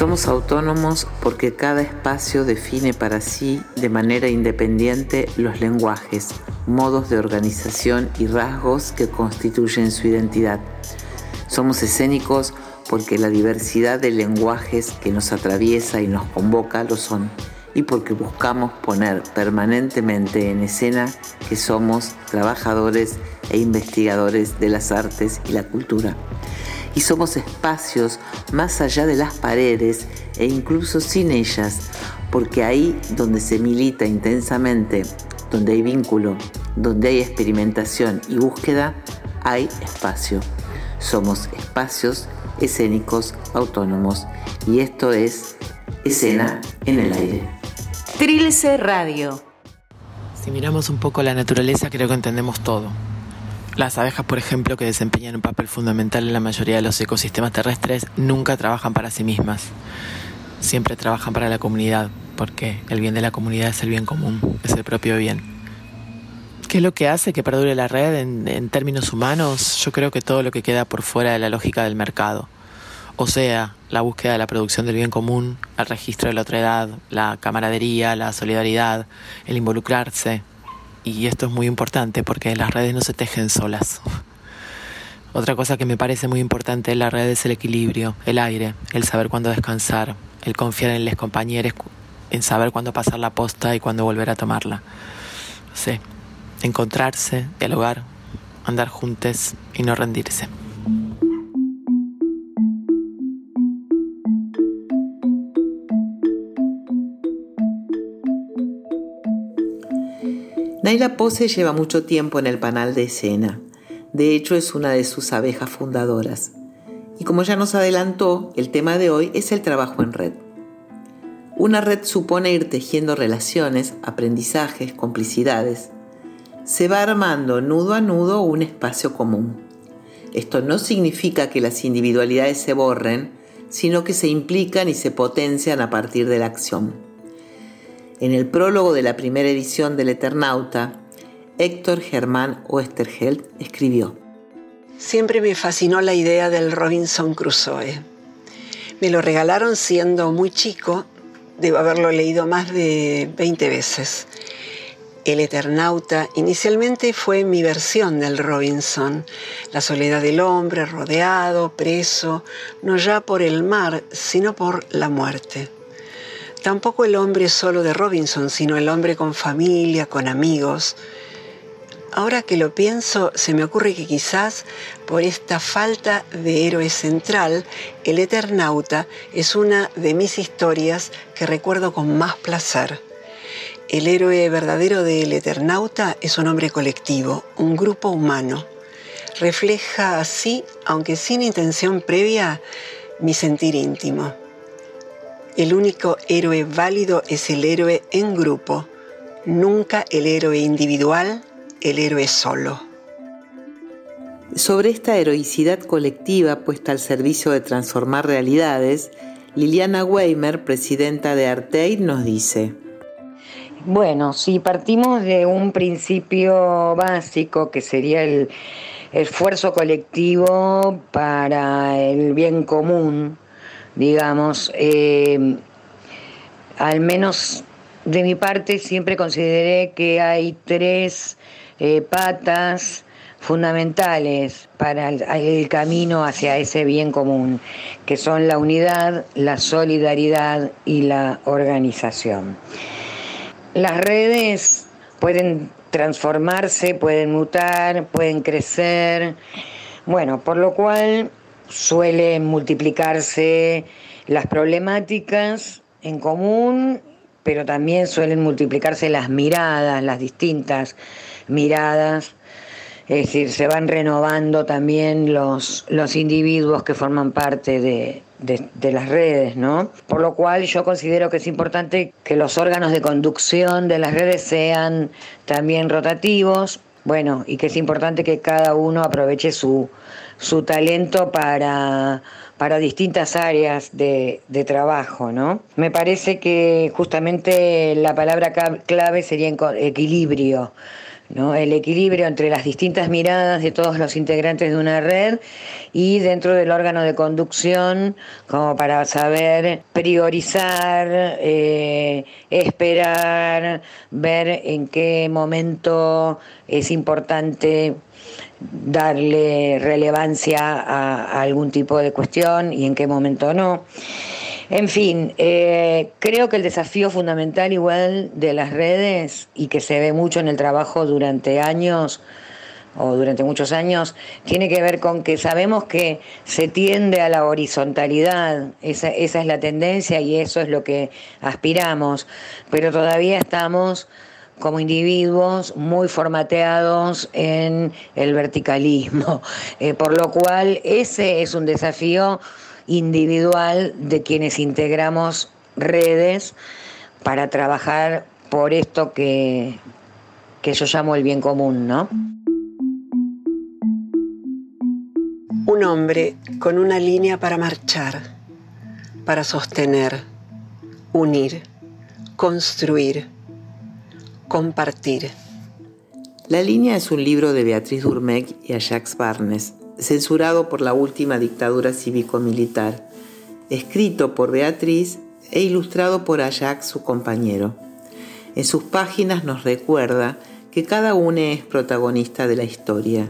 Somos autónomos porque cada espacio define para sí de manera independiente los lenguajes, modos de organización y rasgos que constituyen su identidad. Somos escénicos porque la diversidad de lenguajes que nos atraviesa y nos convoca lo son, y porque buscamos poner permanentemente en escena que somos trabajadores e investigadores de las artes y la cultura y somos espacios más allá de las paredes e incluso sin ellas, porque ahí donde se milita intensamente, donde hay vínculo, donde hay experimentación y búsqueda, hay espacio. Somos espacios escénicos autónomos y esto es escena en el aire. Trilce Radio. Si miramos un poco la naturaleza creo que entendemos todo. Las abejas, por ejemplo, que desempeñan un papel fundamental en la mayoría de los ecosistemas terrestres, nunca trabajan para sí mismas. Siempre trabajan para la comunidad, porque el bien de la comunidad es el bien común, es el propio bien. ¿Qué es lo que hace que perdure la red en, términos humanos? Yo creo que todo lo que queda por fuera de la lógica del mercado. O sea, la búsqueda de la producción del bien común, el registro de la otra edad, la camaradería, la solidaridad, el involucrarse, y esto es muy importante porque las redes no se tejen solas. Otra cosa que me parece muy importante en la red es el equilibrio, el aire, el saber cuándo descansar, el confiar en los compañeros, en saber cuándo pasar la posta y cuándo volver a tomarla. Encontrarse, dialogar, andar juntos y no rendirse. Naila Pose lleva mucho tiempo en el panal de escena. De hecho, es una de sus abejas fundadoras. Y como ya nos adelantó, el tema de hoy es el trabajo en red. Una red supone ir tejiendo relaciones, aprendizajes, complicidades. Se va armando nudo a nudo un espacio común. Esto no significa que las individualidades se borren, sino que se implican y se potencian a partir de la acción. En el prólogo de la primera edición del Eternauta, Héctor Germán Oesterheld escribió: Siempre me fascinó la idea del Robinson Crusoe. Me lo regalaron siendo muy chico, debo haberlo leído más de 20 veces. El Eternauta inicialmente fue mi versión del Robinson, la soledad del hombre rodeado, preso, no ya por el mar, sino por la muerte. Tampoco el hombre solo de Robinson, sino el hombre con familia, con amigos. Ahora que lo pienso, se me ocurre que quizás por esta falta de héroe central, el Eternauta es una de mis historias que recuerdo con más placer. El héroe verdadero del Eternauta es un hombre colectivo, un grupo humano. Refleja así, aunque sin intención previa, mi sentir íntimo. El único héroe válido es el héroe en grupo, nunca el héroe individual, el héroe solo. Sobre esta heroicidad colectiva puesta al servicio de transformar realidades, Liliana Weimer, presidenta de Arteid, nos dice. Bueno, si partimos de un principio básico que sería el esfuerzo colectivo para el bien común, digamos, eh, al menos de mi parte siempre consideré que hay tres eh, patas fundamentales para el, camino hacia ese bien común, que son la unidad, la solidaridad y la organización. Las redes pueden transformarse, pueden mutar, pueden crecer, bueno, por lo cual suelen multiplicarse las problemáticas en común, pero también suelen multiplicarse las miradas, las distintas miradas. Es decir, se van renovando también los, los individuos que forman parte de, de, las redes, ¿no? Por lo cual yo considero que es importante que los órganos de conducción de las redes sean también rotativos, bueno, y que es importante que cada uno aproveche su, su talento para, para distintas áreas de, de, trabajo, ¿no? Me parece que justamente la palabra clave sería equilibrio. El equilibrio entre las distintas miradas de todos los integrantes de una red y dentro del órgano de conducción como para saber priorizar, eh, esperar, ver en qué momento es importante darle relevancia a algún tipo de cuestión y en qué momento no. En fin, eh, creo que el desafío fundamental igual de las redes y que se ve mucho en el trabajo durante años o durante muchos años, tiene que ver con que sabemos que se tiende a la horizontalidad, esa, es la tendencia y eso es lo que aspiramos, pero todavía estamos como individuos muy formateados en el verticalismo, eh, por lo cual ese es un desafío individual de quienes integramos redes para trabajar por esto que, que yo llamo el bien común, ¿no? Un hombre con una línea para marchar, para sostener, unir, construir, compartir. La línea es un libro de Beatriz Durmec y Ajax Barnes, censurado por la última dictadura cívico-militar, escrito por Beatriz e ilustrado por Ajax, su compañero. En sus páginas nos recuerda que cada uno es protagonista de la historia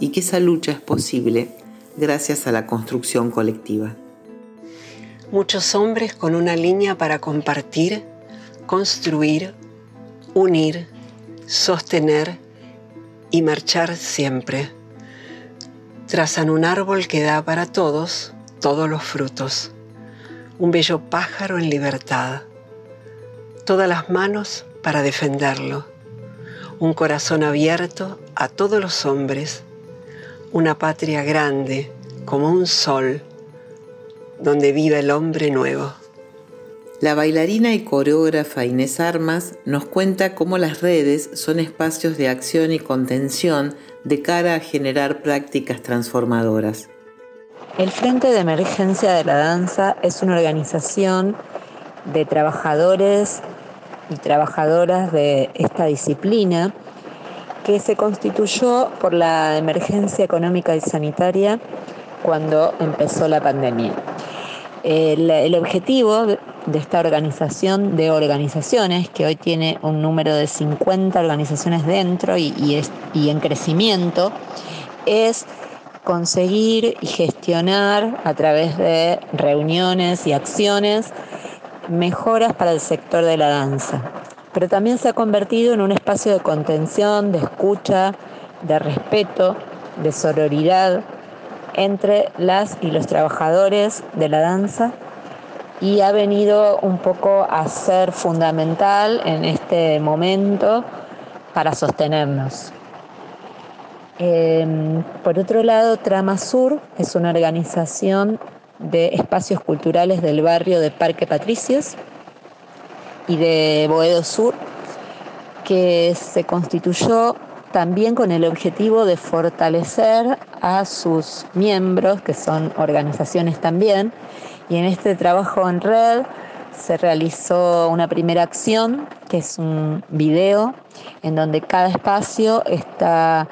y que esa lucha es posible gracias a la construcción colectiva. Muchos hombres con una línea para compartir, construir, unir, sostener y marchar siempre trazan un árbol que da para todos todos los frutos, un bello pájaro en libertad, todas las manos para defenderlo, un corazón abierto a todos los hombres, una patria grande como un sol donde vive el hombre nuevo. La bailarina y coreógrafa Inés Armas nos cuenta cómo las redes son espacios de acción y contención de cara a generar prácticas transformadoras. El Frente de Emergencia de la Danza es una organización de trabajadores y trabajadoras de esta disciplina que se constituyó por la emergencia económica y sanitaria cuando empezó la pandemia. El, objetivo de esta organización de organizaciones, que hoy tiene un número de 50 organizaciones dentro y, y en crecimiento, es conseguir y gestionar a través de reuniones y acciones mejoras para el sector de la danza. Pero también se ha convertido en un espacio de contención, de escucha, de respeto, de sororidad, entre las y los trabajadores de la danza y ha venido un poco a ser fundamental en este momento para sostenernos. Em, por otro lado, Trama Sur es una organización de espacios culturales del barrio de Parque Patricios y de Boedo Sur, que se constituyó también con el objetivo de fortalecer a sus miembros, que son organizaciones también, y en este trabajo en red se realizó una primera acción, que es un video, en donde cada espacio está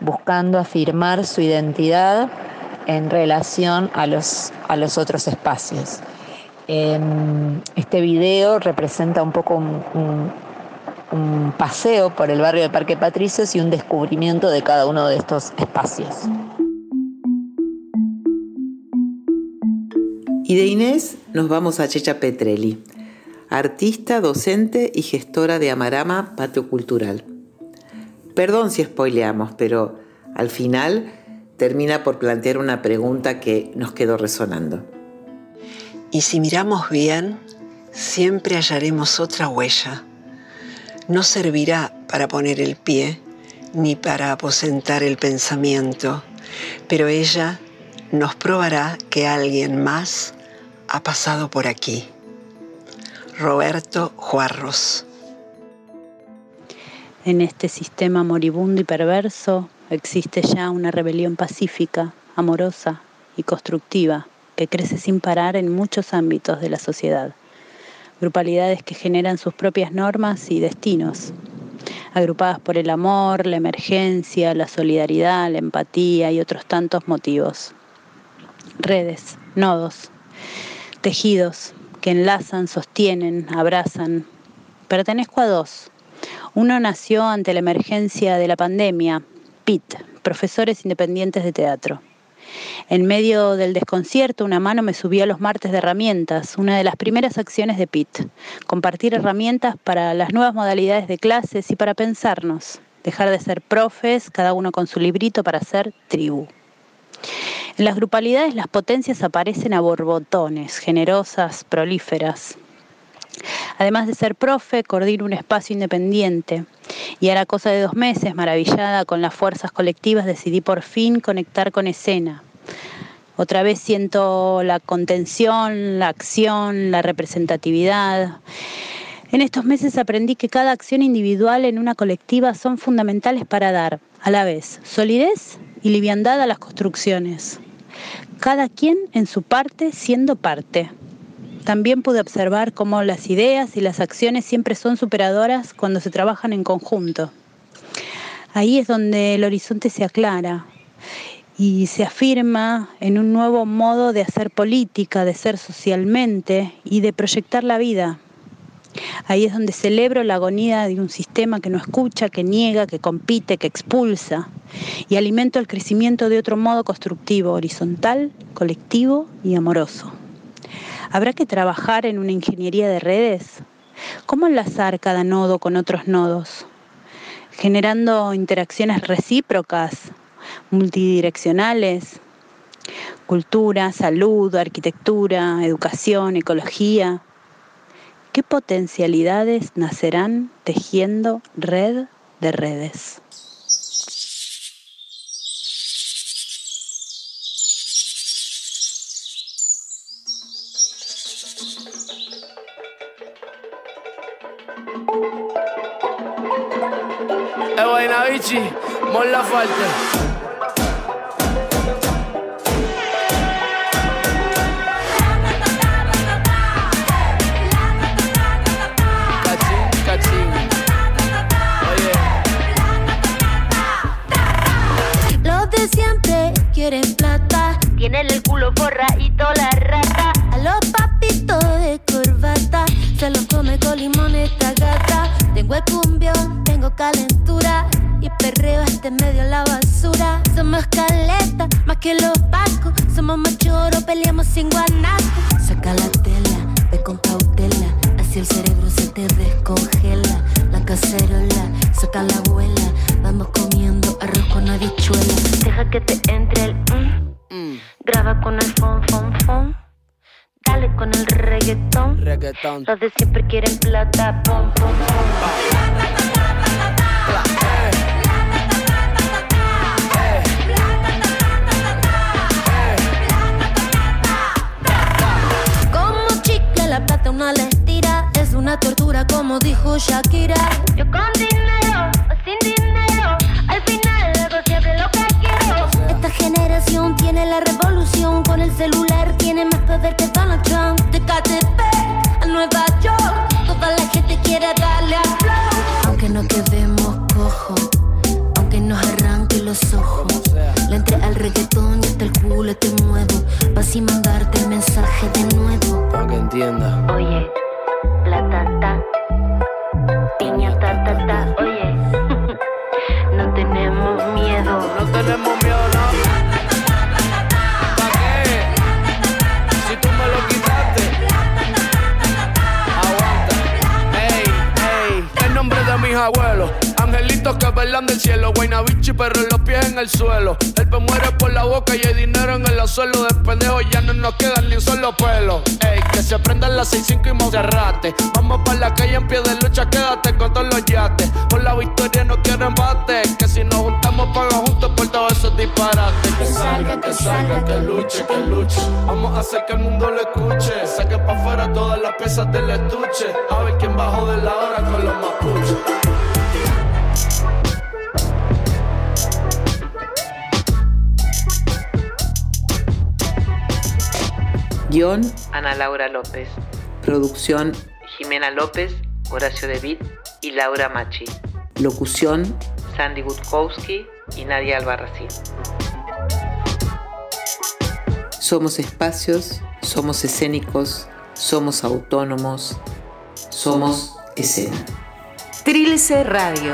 buscando afirmar su identidad en relación a los, a los otros espacios. Em, este video representa un poco un un paseo por el barrio de Parque Patricios y un descubrimiento de cada uno de estos espacios. Y de Inés nos vamos a Checha Petrelli, artista, docente y gestora de Amarama Patio Cultural. Perdón si spoileamos, pero al final termina por plantear una pregunta que nos quedó resonando. Y si miramos bien, siempre hallaremos otra huella no servirá para poner el pie ni para aposentar el pensamiento, pero ella nos probará que alguien más ha pasado por aquí. Roberto Juarros. En este sistema moribundo y perverso existe ya una rebelión pacífica, amorosa y constructiva que crece sin parar en muchos ámbitos de la sociedad grupalidades que generan sus propias normas y destinos. agrupadas por el amor, la emergencia, la solidaridad, la empatía y otros tantos motivos. Redes, nodos, tejidos que enlazan, sostienen, abrazan. Pertenezco a dos. Uno nació ante la emergencia de la pandemia, PIT, Profesores Independientes de Teatro. En medio del desconcierto, una mano me subió a los martes de herramientas, una de las primeras acciones de PIT, compartir herramientas para las nuevas modalidades de clases y para pensarnos, dejar de ser profes, cada uno con su librito para ser tribu. En las grupalidades las potencias aparecen a borbotones, generosas, prolíferas. Además de ser profe, coordino un espacio independiente. Y a la cosa de dos meses, maravillada con las fuerzas colectivas, decidí por fin conectar con escena. Otra vez siento la contención, la acción, la representatividad. En estos meses aprendí que cada acción individual en una colectiva son fundamentales para dar, a la vez, solidez y liviandad a las construcciones. Cada quien en su parte siendo parte. También pude observar cómo las ideas y las acciones siempre son superadoras cuando se trabajan en conjunto. Ahí es donde el horizonte se aclara y se afirma en un nuevo modo de hacer política, de ser socialmente y de proyectar la vida. Ahí es donde celebro la agonía de un sistema que no escucha, que niega, que compite, que expulsa y alimento el crecimiento de otro modo constructivo, horizontal, colectivo y amoroso. ¿Habrá que trabajar en una ingeniería de redes? ¿Cómo enlazar cada nodo con otros nodos? Generando interacciones recíprocas, multidireccionales, cultura, salud, arquitectura, educación, ecología. ¿Qué potencialidades nacerán tejiendo red de redes? Avicii, molla forte. La cacerola, saca la abuela. Vamos comiendo arroz con habichuela. Deja que te entre el mm. Graba con el fon, fon, fon. Dale con el reggaetón. Reggaetón. Los de siempre quieren plata, pom, pom, pom. una le estira. Es una tortura, como dijo Shakira. Yo con dinero o sin dinero, al final hago siempre lo que quiero. Esta generación tiene la revolución. Con el celular tiene más poder que Donald Trump. De KTP a Nueva York, toda la gente quiere darle a flow. Aunque no quedemos cojos, aunque nos arranque los ojos. Le entré al reggaetón y hasta el culo te muevo. Vas y mandarte el mensaje de nuevo. Para que entienda. Oye, minha da Del cielo. Guaynabichi, pero los pies en el suelo. El pe muere por la boca y hay dinero en el suelo. De pendejo ya no nos quedan ni un solo pelo. Ey, que se prendan las 6-5 y Monserrate. Vamos para la calle en pie de lucha, quédate con todos los yates. Por la victoria no quiero embate. Que si nos juntamos, paga juntos por todos esos disparates. Que salga, que salga, que luche, que luche. Vamos a hacer que el mundo lo escuche. Saque para afuera todas las piezas del estuche. A ver quién bajó de la hora con los mapuches. Guión Ana Laura López. Producción Jimena López, Horacio De Witt y Laura Machi. Locución, Sandy Gutkowski y Nadia Albarracín. Somos espacios, somos escénicos, somos autónomos, somos escena. Trilce Radio.